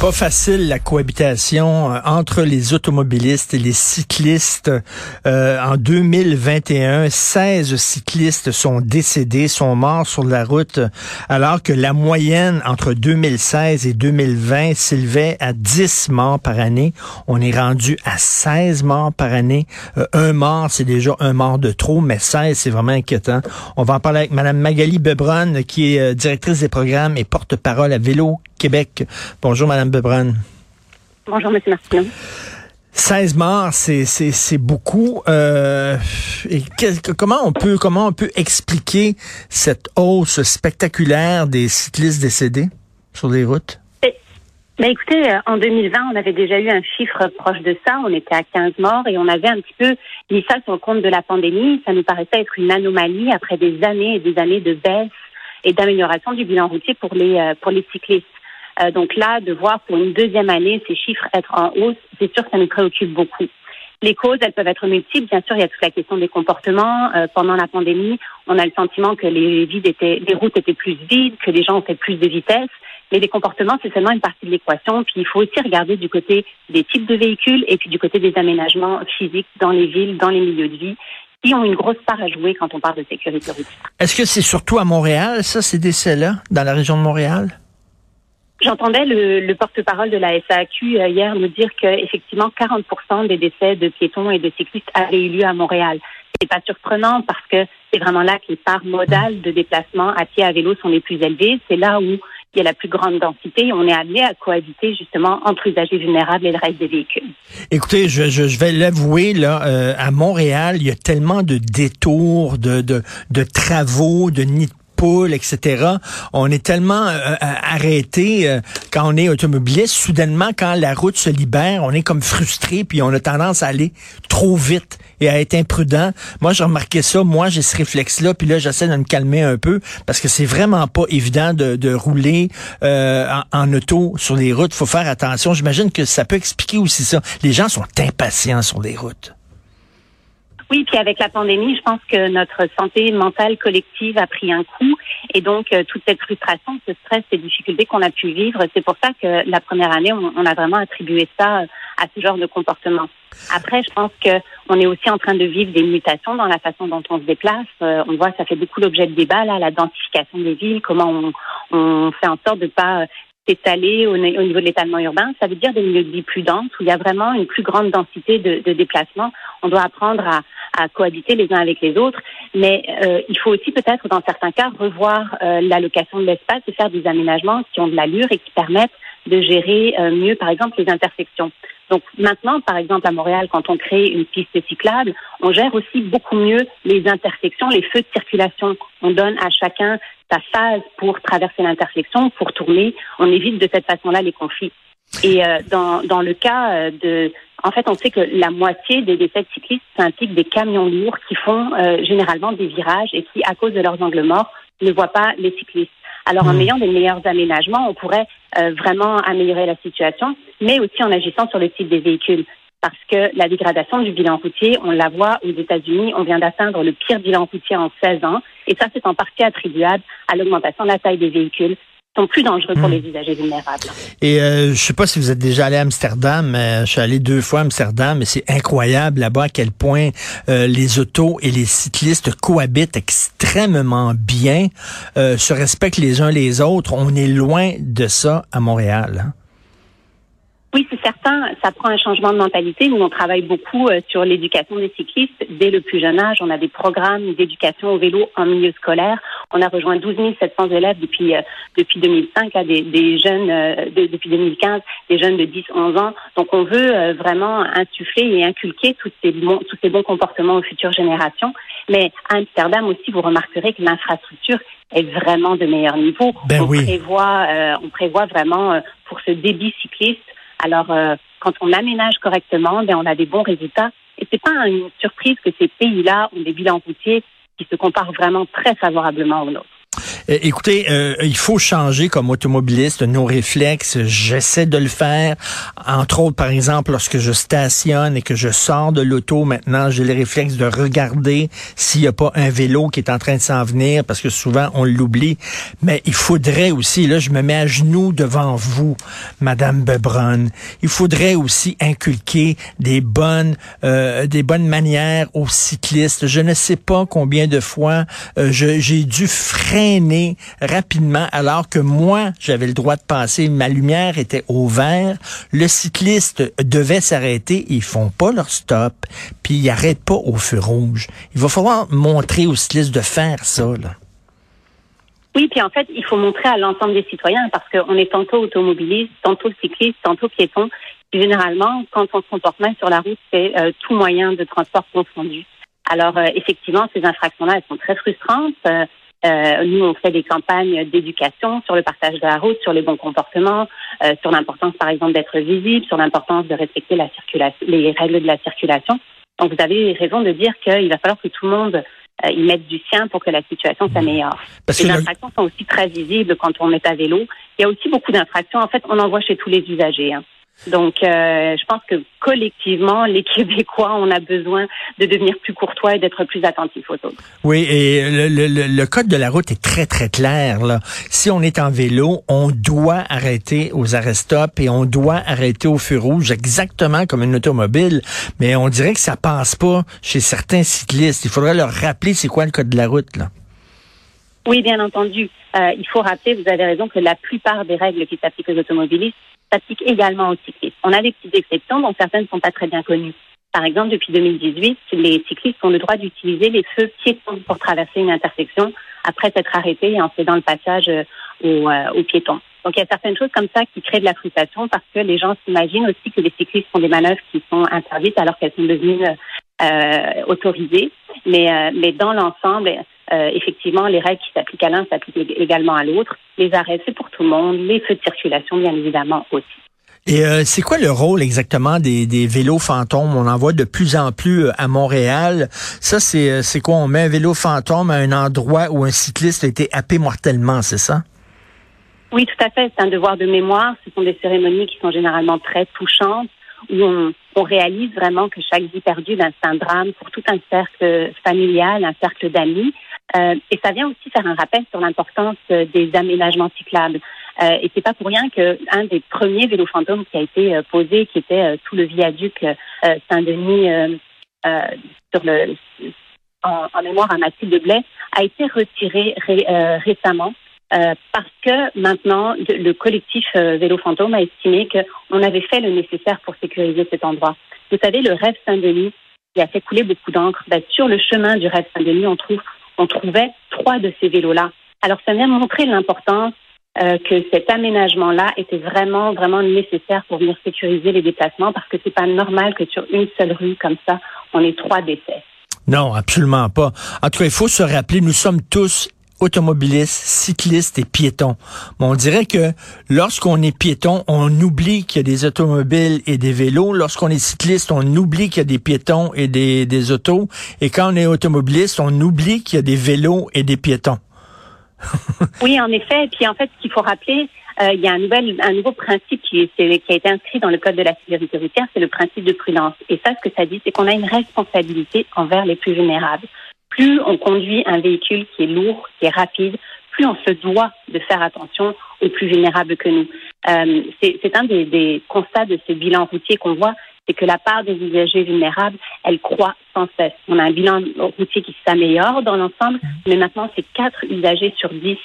Pas facile la cohabitation euh, entre les automobilistes et les cyclistes. Euh, en 2021, 16 cyclistes sont décédés, sont morts sur la route, alors que la moyenne entre 2016 et 2020 s'élevait à 10 morts par année. On est rendu à 16 morts par année. Euh, un mort, c'est déjà un mort de trop, mais 16, c'est vraiment inquiétant. On va en parler avec Mme Magali Bebron, qui est directrice des programmes et porte-parole à Vélo Québec. Bonjour, Bebran. Bonjour, M. Martineau. 16 morts, c'est beaucoup. Euh, et comment on peut comment on peut expliquer cette hausse spectaculaire des cyclistes décédés sur les routes? Eh, ben écoutez, euh, en 2020, on avait déjà eu un chiffre proche de ça. On était à 15 morts et on avait un petit peu mis ça sur le compte de la pandémie. Ça nous paraissait être une anomalie après des années et des années de baisse et d'amélioration du bilan routier pour les euh, pour les cyclistes. Euh, donc là, de voir pour une deuxième année ces chiffres être en hausse, c'est sûr que ça nous préoccupe beaucoup. Les causes, elles peuvent être multiples. Bien sûr, il y a toute la question des comportements. Euh, pendant la pandémie, on a le sentiment que les, vides étaient, les routes étaient plus vides, que les gens ont fait plus de vitesse. Mais les comportements, c'est seulement une partie de l'équation. Puis il faut aussi regarder du côté des types de véhicules et puis du côté des aménagements physiques dans les villes, dans les milieux de vie, qui ont une grosse part à jouer quand on parle de sécurité routière. Est-ce que c'est surtout à Montréal, ça, ces décès-là, dans la région de Montréal? J'entendais le, le porte-parole de la SAQ euh, hier nous dire qu'effectivement 40 des décès de piétons et de cyclistes avaient eu lieu à Montréal. C'est pas surprenant parce que c'est vraiment là que les parts modales de déplacement à pied à vélo sont les plus élevées. C'est là où il y a la plus grande densité. On est amené à cohabiter justement entre usagers vulnérables et le reste des véhicules. Écoutez, je, je, je vais l'avouer, là, euh, à Montréal, il y a tellement de détours, de, de, de travaux, de nids etc. On est tellement euh, euh, arrêté euh, quand on est automobiliste. Soudainement, quand la route se libère, on est comme frustré, puis on a tendance à aller trop vite et à être imprudent. Moi, j'ai remarqué ça. Moi, j'ai ce réflexe-là, puis là, j'essaie de me calmer un peu parce que c'est vraiment pas évident de, rouler en, en, auto sur les routes. Faut faire attention. J'imagine que ça peut expliquer aussi ça. Les gens sont impatients sur les routes. Oui, puis avec la pandémie, je pense que notre santé mentale collective a pris un coup. Et donc, euh, toute cette frustration, ce stress, ces difficultés qu'on a pu vivre, c'est pour ça que la première année, on, a vraiment attribué ça à ce genre de comportement. Après, je pense que on est aussi en train de vivre des mutations dans la façon dont on se déplace. Euh, on voit, ça fait beaucoup l'objet de débat, là, la densification des villes, comment on, fait en sorte de pas s'étaler au, au, niveau de l'étalement urbain. Ça veut dire des milieux de vie plus denses, où il y a vraiment une plus grande densité de, de déplacements. On doit apprendre à, à cohabiter les uns avec les autres. Mais euh, il faut aussi peut-être, dans certains cas, revoir euh, l'allocation de l'espace et faire des aménagements qui ont de l'allure et qui permettent de gérer euh, mieux, par exemple, les intersections. Donc maintenant, par exemple, à Montréal, quand on crée une piste cyclable, on gère aussi beaucoup mieux les intersections, les feux de circulation. On donne à chacun sa phase pour traverser l'intersection, pour tourner. On évite de cette façon-là les conflits. Et euh, dans, dans le cas de en fait, on sait que la moitié des décès de cyclistes impliquent des camions lourds qui font euh, généralement des virages et qui, à cause de leurs angles morts, ne voient pas les cyclistes. Alors, en hmm. ayant des meilleurs aménagements, on pourrait euh, vraiment améliorer la situation, mais aussi en agissant sur le type des véhicules. Parce que la dégradation du bilan routier, on la voit aux États-Unis, on vient d'atteindre le pire bilan routier en 16 ans, et ça, c'est en partie attribuable à l'augmentation de la taille des véhicules, sont plus dangereux pour hmm. les usagers vulnérables. Et euh, je sais pas si vous êtes déjà allé à Amsterdam, mais je suis allé deux fois à Amsterdam et c'est incroyable là-bas à quel point euh, les autos et les cyclistes cohabitent extrêmement bien, euh, se respectent les uns les autres. On est loin de ça à Montréal. Hein? Oui, c'est certain. Ça prend un changement de mentalité. Nous, on travaille beaucoup euh, sur l'éducation des cyclistes dès le plus jeune âge. On a des programmes d'éducation au vélo en milieu scolaire. On a rejoint 12 700 élèves depuis euh, depuis 2005, là, des, des jeunes euh, depuis 2015, des jeunes de 10-11 ans. Donc, on veut vraiment insuffler et inculquer tous ces bons tous ces bons comportements aux futures générations. Mais à Amsterdam aussi, vous remarquerez que l'infrastructure est vraiment de meilleur niveau. Ben on oui. prévoit on prévoit vraiment pour ce débit cycliste alors, euh, quand on aménage correctement, ben, on a des bons résultats. Et c'est pas une surprise que ces pays-là ont des bilans routiers qui se comparent vraiment très favorablement aux nôtres. Euh, écoutez, euh, il faut changer comme automobiliste nos réflexes. J'essaie de le faire. Entre autres, par exemple, lorsque je stationne et que je sors de l'auto, maintenant, j'ai le réflexe de regarder s'il n'y a pas un vélo qui est en train de s'en venir, parce que souvent, on l'oublie. Mais il faudrait aussi, là, je me mets à genoux devant vous, Madame Bebron. Il faudrait aussi inculquer des bonnes, euh, des bonnes manières aux cyclistes. Je ne sais pas combien de fois j'ai dû freiner rapidement alors que moi, j'avais le droit de passer. Ma lumière était au vert. Le cycliste devait s'arrêter. Ils font pas leur stop, puis ils n'arrêtent pas au feu rouge. Il va falloir montrer aux cyclistes de faire ça. Là. Oui, puis en fait, il faut montrer à l'ensemble des citoyens parce qu'on est tantôt automobiliste, tantôt cycliste, tantôt piéton. généralement, quand on se comporte mal sur la route, c'est euh, tout moyen de transport confondu. Alors, euh, effectivement, ces infractions-là, elles sont très frustrantes. Euh, euh, nous, on fait des campagnes d'éducation sur le partage de la route, sur les bons comportements, euh, sur l'importance, par exemple, d'être visible, sur l'importance de respecter la circulation, les règles de la circulation. Donc, vous avez raison de dire qu'il va falloir que tout le monde euh, y mette du sien pour que la situation s'améliore. Les infractions sont aussi très visibles quand on est à vélo. Il y a aussi beaucoup d'infractions. En fait, on en voit chez tous les usagers. Hein. Donc, euh, je pense que collectivement, les Québécois, on a besoin de devenir plus courtois et d'être plus attentifs aux autres. Oui, et le, le, le, code de la route est très, très clair. Là. Si on est en vélo, on doit arrêter aux arrêts-stop et on doit arrêter au feu rouge, exactement comme une automobile. Mais on dirait que ça passe pas chez certains cyclistes. Il faudrait leur rappeler c'est quoi le code de la route. là. Oui, bien entendu. Euh, il faut rappeler, vous avez raison, que la plupart des règles qui s'appliquent aux automobilistes s'appliquent également aux cyclistes. On a des petites exceptions dont certaines ne sont pas très bien connues. Par exemple, depuis 2018, les cyclistes ont le droit d'utiliser les feux piétons pour traverser une intersection après s'être arrêtés et en faisant le passage euh, euh, aux, piétons. Donc, il y a certaines choses comme ça qui créent de la frustration parce que les gens s'imaginent aussi que les cyclistes font des manœuvres qui sont interdites alors qu'elles sont devenues euh, autorisées. Mais, mais dans l'ensemble, euh, effectivement, les règles qui s'appliquent à l'un s'appliquent également à l'autre. Les arrêts, c'est pour tout le monde. Les feux de circulation, bien évidemment, aussi. Et euh, c'est quoi le rôle exactement des, des, vélos fantômes? On en voit de plus en plus euh, à Montréal. Ça, c'est, c'est quoi? On met un vélo fantôme à un endroit où un cycliste a été happé mortellement, c'est ça? Oui, tout à fait. C'est un devoir de mémoire. Ce sont des cérémonies qui sont généralement très touchantes, où on, on réalise vraiment que chaque vie perdue, ben, c'est un drame pour tout un cercle familial, un cercle d'amis. Euh, et ça vient aussi faire un rappel sur l'importance euh, des aménagements cyclables. Euh, et c'est pas pour rien que un des premiers vélos fantômes qui a été euh, posé, qui était tout le viaduc Saint-Denis sur le en, mémoire à Mathilde Blais, a été retiré récemment parce que maintenant le collectif Vélo Fantôme a estimé qu'on avait fait le nécessaire pour sécuriser cet endroit. Vous savez, le rêve Saint-Denis, qui a fait couler beaucoup d'encre, ben, sur le chemin du rêve Saint-Denis, on trouve on trouvait trois de ces vélos-là. Alors, ça vient montrer l'importance euh, que cet aménagement-là était vraiment, vraiment nécessaire pour venir sécuriser les déplacements parce que c'est pas normal que sur une seule rue comme ça, on ait trois décès. Non, absolument pas. En tout cas, il faut se rappeler, nous sommes tous automobilistes, cyclistes et piétons. on dirait que lorsqu'on est piéton, on oublie qu'il y a des automobiles et des vélos. Lorsqu'on est cycliste, on oublie qu'il y a des piétons et des, des autos. Et quand on est automobiliste, on oublie qu'il y a des vélos et des piétons. oui, en effet. Et puis en fait, ce qu'il faut rappeler, euh, il y a un, nouvel, un nouveau principe qui, qui a été inscrit dans le Code de la sécurité routière, c'est le principe de prudence. Et ça, ce que ça dit, c'est qu'on a une responsabilité envers les plus vulnérables plus on conduit un véhicule qui est lourd, qui est rapide, plus on se doit de faire attention aux plus vulnérables que nous. Euh, c'est un des, constats de ce bilan routier qu'on voit, c'est que la part des usagers vulnérables, elle croît sans cesse. On a un bilan routier qui s'améliore dans l'ensemble, mais maintenant, c'est 4 usagers sur 10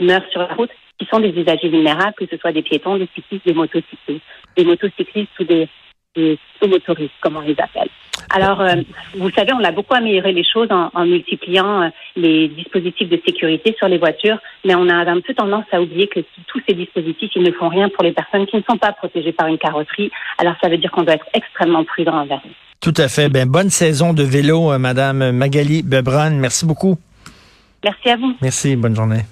meurent sur la route qui sont des usagers vulnérables, que ce soit des piétons, des cyclistes, des motocyclistes, des motocyclistes ou des, des motoristes, comme on les appelle. Alors, euh, vous savez, on a beaucoup amélioré les choses en, en multipliant euh, les dispositifs de sécurité sur les voitures, mais on a un peu tendance à oublier que tous ces dispositifs, ils ne font rien pour les personnes qui ne sont pas protégées par une carrosserie. Alors, ça veut dire qu'on doit être extrêmement prudent envers eux. Tout à fait. Ben, bonne saison de vélo, euh, Madame Magali Bebron. Merci beaucoup. Merci à vous. Merci. Bonne journée.